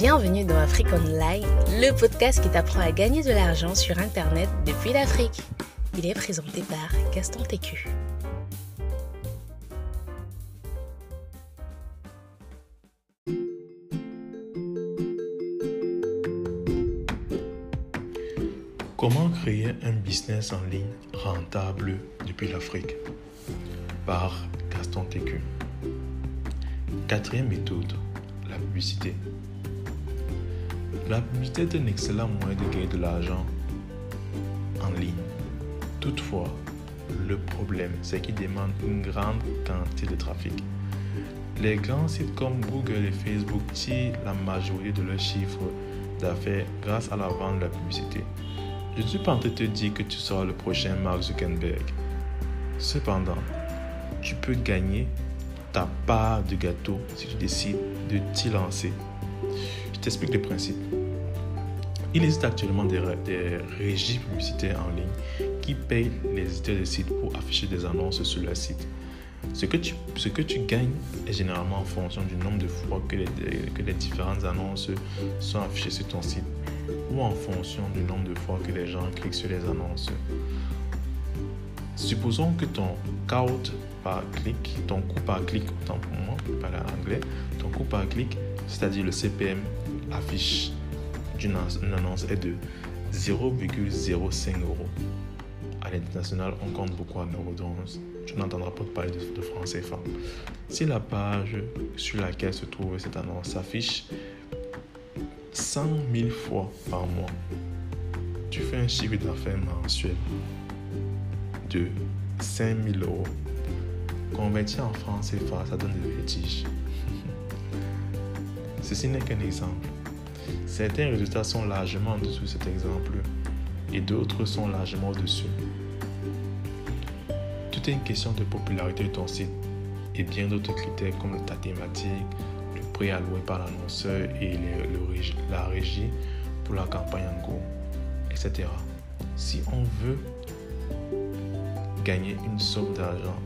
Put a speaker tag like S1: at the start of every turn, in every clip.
S1: Bienvenue dans Afrique Online, le podcast qui t'apprend à gagner de l'argent sur Internet depuis l'Afrique. Il est présenté par Gaston Técu.
S2: Comment créer un business en ligne rentable depuis l'Afrique? Par Gaston Técu. Quatrième méthode, la publicité. La publicité est un excellent moyen de gagner de l'argent en ligne. Toutefois, le problème, c'est qu'il demande une grande quantité de trafic. Les grands sites comme Google et Facebook tirent la majorité de leurs chiffres d'affaires grâce à la vente de la publicité. Je ne suis pas en train de te dire que tu seras le prochain Mark Zuckerberg. Cependant, tu peux gagner ta part de gâteau si tu décides de t'y lancer. Je t'explique le principe. Il existe actuellement des, régies publicitaires en ligne qui payent les éditeurs de sites pour afficher des annonces sur leur site. Ce que, tu, ce que tu gagnes est généralement en fonction du nombre de fois que les, que les différentes annonces sont affichées sur ton site ou en fonction du nombre de fois que les gens cliquent sur les annonces. Supposons que ton count par clic, ton coût par clic, autant pour moi, parler en anglais, ton coût par clic, c'est-à-dire le CPM, affiche d'une annonce est de 0,05 euros. À l'international, on compte beaucoup en euros, donc tu n'entendras pas parler de, de francs CFA. Si la page sur laquelle se trouve cette annonce s'affiche 100 000 fois par mois, tu fais un chiffre d'affaires mensuel de 5 000 euros. Converti en francs CFA, ça donne des vertiges. Ceci n'est qu'un exemple. Certains résultats sont largement en dessous de cet exemple et d'autres sont largement au-dessus. Tout est une question de popularité de ton site et bien d'autres critères comme ta thématique, le prix alloué par l'annonceur et la régie pour la campagne en cours, etc. Si on veut gagner une somme d'argent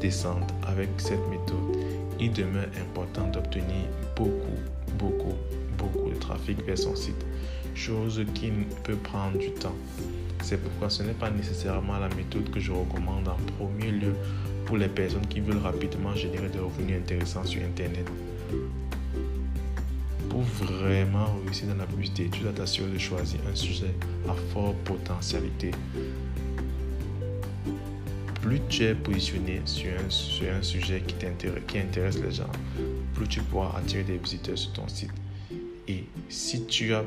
S2: décente avec cette méthode, il demeure important d'obtenir beaucoup, beaucoup, beaucoup de trafic vers son site, chose qui peut prendre du temps. C'est pourquoi ce n'est pas nécessairement la méthode que je recommande en premier lieu pour les personnes qui veulent rapidement générer des revenus intéressants sur Internet. Pour vraiment réussir dans la publicité, tu dois t'assurer de choisir un sujet à forte potentialité. Plus tu es positionné sur un, sur un sujet qui, qui intéresse les gens, plus tu pourras attirer des visiteurs sur ton site. Et si tu as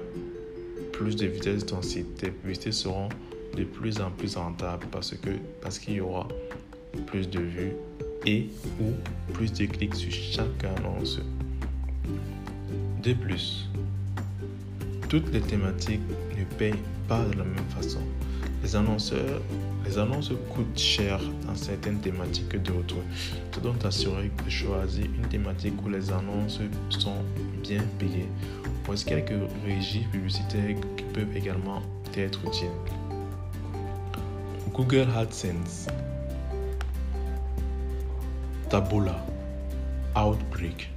S2: plus de vitesse site, tes publicités seront de plus en plus rentables parce que parce qu'il y aura plus de vues et ou plus de clics sur chaque annonce. De plus, toutes les thématiques ne payent pas de la même façon. Les les annonces coûtent cher dans certaines thématiques que d'autres. Tu dois t'assurer de choisir une thématique où les annonces sont bien payées. Voici quelques régies publicitaires qui peuvent également être utiles. Google AdSense, Taboola, Outbreak,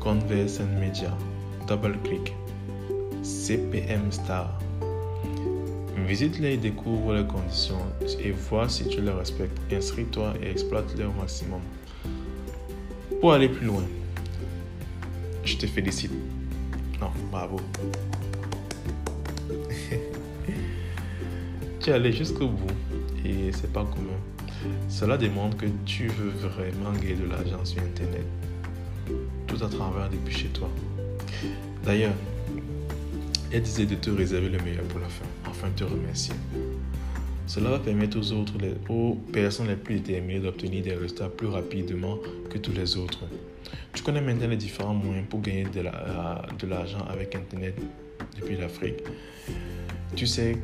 S2: Conversion Media, DoubleClick, CPM Star. Visite-les et découvre les conditions et vois si tu les respectes. Inscris-toi et exploite-les au maximum. Pour aller plus loin, je te félicite. Non, bravo. tu es allé jusqu'au bout et c'est pas commun. Cela démontre que tu veux vraiment gagner de l'argent sur Internet, tout à travers depuis chez toi. D'ailleurs, elle disait de te réserver le meilleur pour la fin, afin de te remercier. Cela va permettre aux autres, aux personnes les plus déterminées d'obtenir des résultats plus rapidement que tous les autres. Tu connais maintenant les différents moyens pour gagner de l'argent avec Internet depuis l'Afrique. Tu sais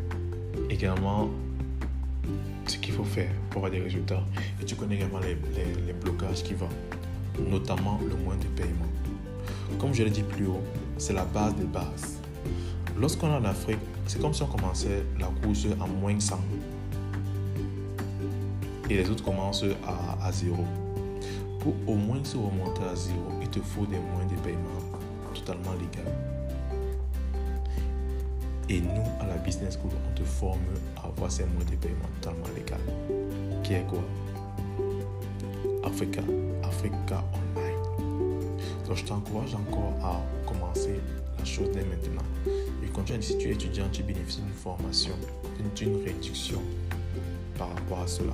S2: également ce qu'il faut faire pour avoir des résultats. Et tu connais également les, blocages qui vont, notamment le moyen de paiement. Comme je l'ai dit plus haut, c'est la base des bases. Lorsqu'on est en Afrique, c'est comme si on commençait la course à moins 100. Et les autres commencent à zéro. Pour au moins se remonter à zéro, il te faut des moyens de paiement totalement légal. Et nous, à la Business School, on te forme à avoir ces modes de paiement totalement légal. Qui est quoi? Africa, Africa Online. Donc je t'encourage encore à commencer la chose dès maintenant. Et continue, si tu es étudiant, tu bénéficies d'une formation, d'une réduction par rapport à cela.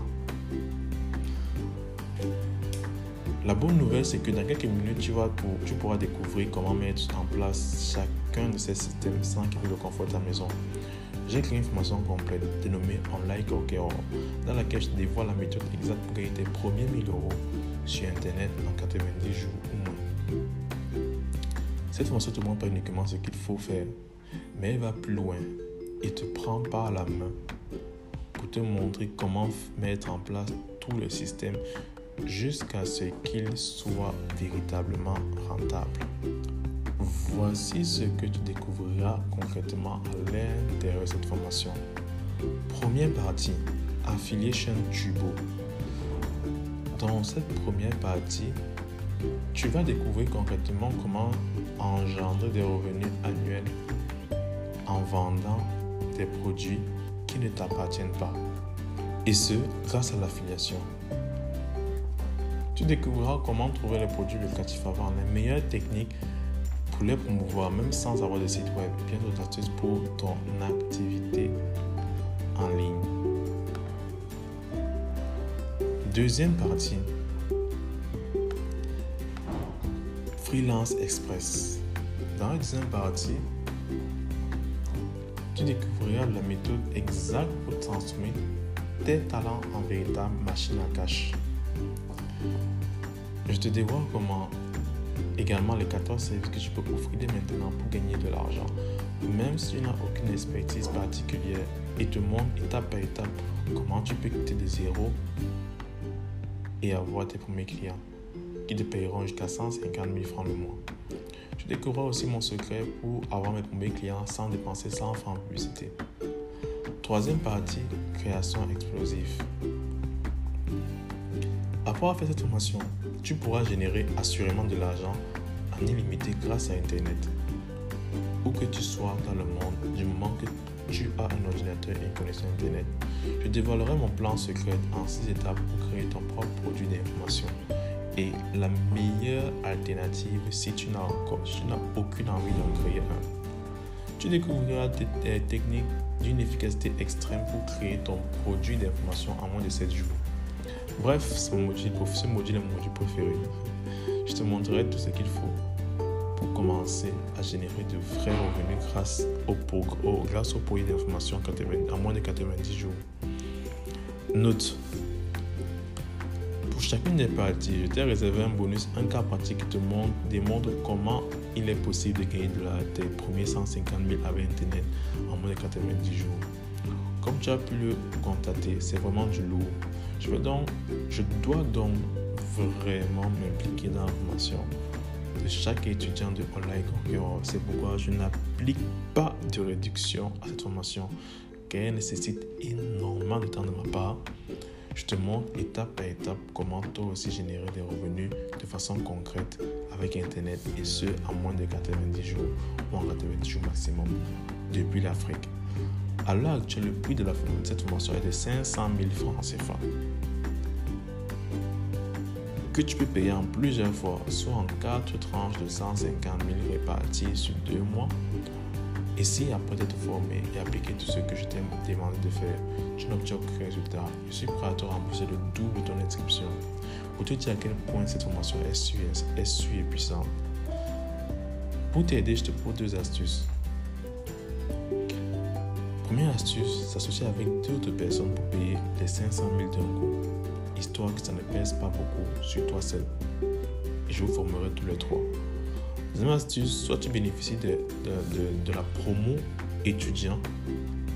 S2: La bonne nouvelle, c'est que dans quelques minutes, tu, pourras découvrir comment mettre en place chacun de ces systèmes sans qu'il le confort de ta maison. J'ai créé une formation complète dénommée Online Conqueror, dans laquelle je dévoile la méthode exacte pour gagner tes premiers 1000 euros sur Internet en 90 jours ou moins. Cette formation te montre pas uniquement ce qu'il faut faire, mais elle va plus loin et te prend par la main pour te montrer comment mettre en place tout le système jusqu'à ce qu'il soit véritablement rentable. Voici ce que tu découvriras concrètement à l'intérieur de cette formation. Première partie, Affiliation Tubo. Dans cette première partie, tu vas découvrir concrètement comment engendrer des revenus annuels en vendant des produits qui ne t'appartiennent pas. Et ce, grâce à l'affiliation. Tu découvriras comment trouver les produits locatifs avant, les meilleures techniques pour les promouvoir, même sans avoir de site web, bien d'autres astuces pour ton activité en ligne. Deuxième partie, Freelance Express. Dans la deuxième partie, tu découvriras la méthode exacte pour transformer tes talents en véritable machine à cash. Je te dévoile comment également les 14 services que tu peux offrir dès maintenant pour gagner de l'argent, même si tu n'as aucune expertise particulière, et te montre étape par étape comment tu peux quitter de zéro et avoir tes premiers clients qui te paieront jusqu'à 150 000 francs le mois. Tu découvriras aussi mon secret pour avoir mes premiers clients sans dépenser 100 francs en publicité. Troisième partie, création explosive. Après avoir fait cette formation, tu pourras générer assurément de l'argent en illimité grâce à Internet. Où que tu sois dans le monde, du moment que tu as un ordinateur et une connexion Internet, je dévoilerai mon plan secret en 6 étapes pour créer ton propre produit d'information. Et la meilleure alternative si tu n'as n'as aucune envie d'en créer un. Tu découvriras des techniques d'une efficacité extrême pour créer ton produit d'information en moins de 7 jours. Bref, c'est mon module, ce module est mon module préféré. Je te montrerai tout ce qu'il faut pour commencer à générer de vrais revenus grâce au, grâce au produit d'information en moins de 90 jours. Note. Pour chacune des parties, je t'ai réservé un bonus, un cas pratique qui te montre, démontre comment il est possible de gagner de la, tes premiers 150 000 avec Internet en moins de 90 jours. Comme tu as pu le constater, c'est vraiment du lourd. Je, donc, je dois donc vraiment m'impliquer dans la formation de chaque étudiant de Online C'est pourquoi je n'applique pas de réduction à cette formation car elle nécessite énormément de temps de ma part. Je te montre étape par étape comment toi aussi générer des revenus de façon concrète avec Internet et ce en moins de 90 jours ou en 90 jours maximum depuis l'Afrique. À l'heure actuelle, le prix de, la, de cette formation est de 500 000 francs CFA que tu peux payer en plusieurs fois, soit en quatre tranches de 150 000 réparties sur deux mois. Et si après t'être formé et appliquer tout ce que je t'ai demandé de faire, tu n'obtiens aucun résultat, je suis prêt à te rembourser le double de ton inscription pour te dire à quel point cette formation est sûre, est et puissante. Pour t'aider, je te propose deux astuces. Première astuce, s'associer avec deux autres personnes pour payer les 500 000 d'un coup histoire que ça ne pèse pas beaucoup sur toi seul. Je vous formerai tous les trois. Deuxième astuce, soit tu bénéficies de, de, de, la promo étudiant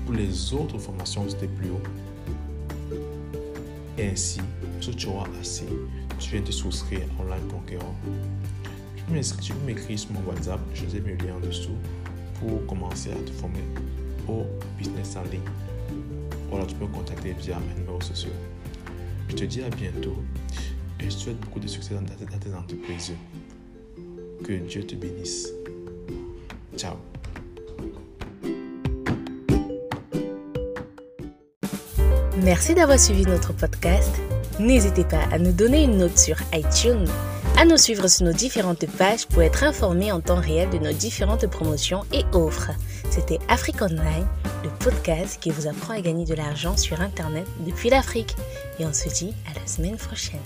S2: pour les autres formations c'était plus haut. Et ainsi, si tu auras assez, tu viens te souscrire à Online Conqueror. Tu peux m'écrire sur mon WhatsApp, je vous ai mis le lien en dessous pour commencer à te former au business en ligne. Voilà, tu peux me contacter via mes numéros sociaux. Je te dis à bientôt et je souhaite beaucoup de succès dans tes entreprises. Que Dieu te bénisse. Ciao.
S1: Merci d'avoir suivi notre podcast. N'hésitez pas à nous donner une note sur iTunes, à nous suivre sur nos différentes pages pour être informé en temps réel de nos différentes promotions et offres. C'était Afrique Online, le podcast qui vous apprend à gagner de l'argent sur Internet depuis l'Afrique. Et on se dit à la semaine prochaine.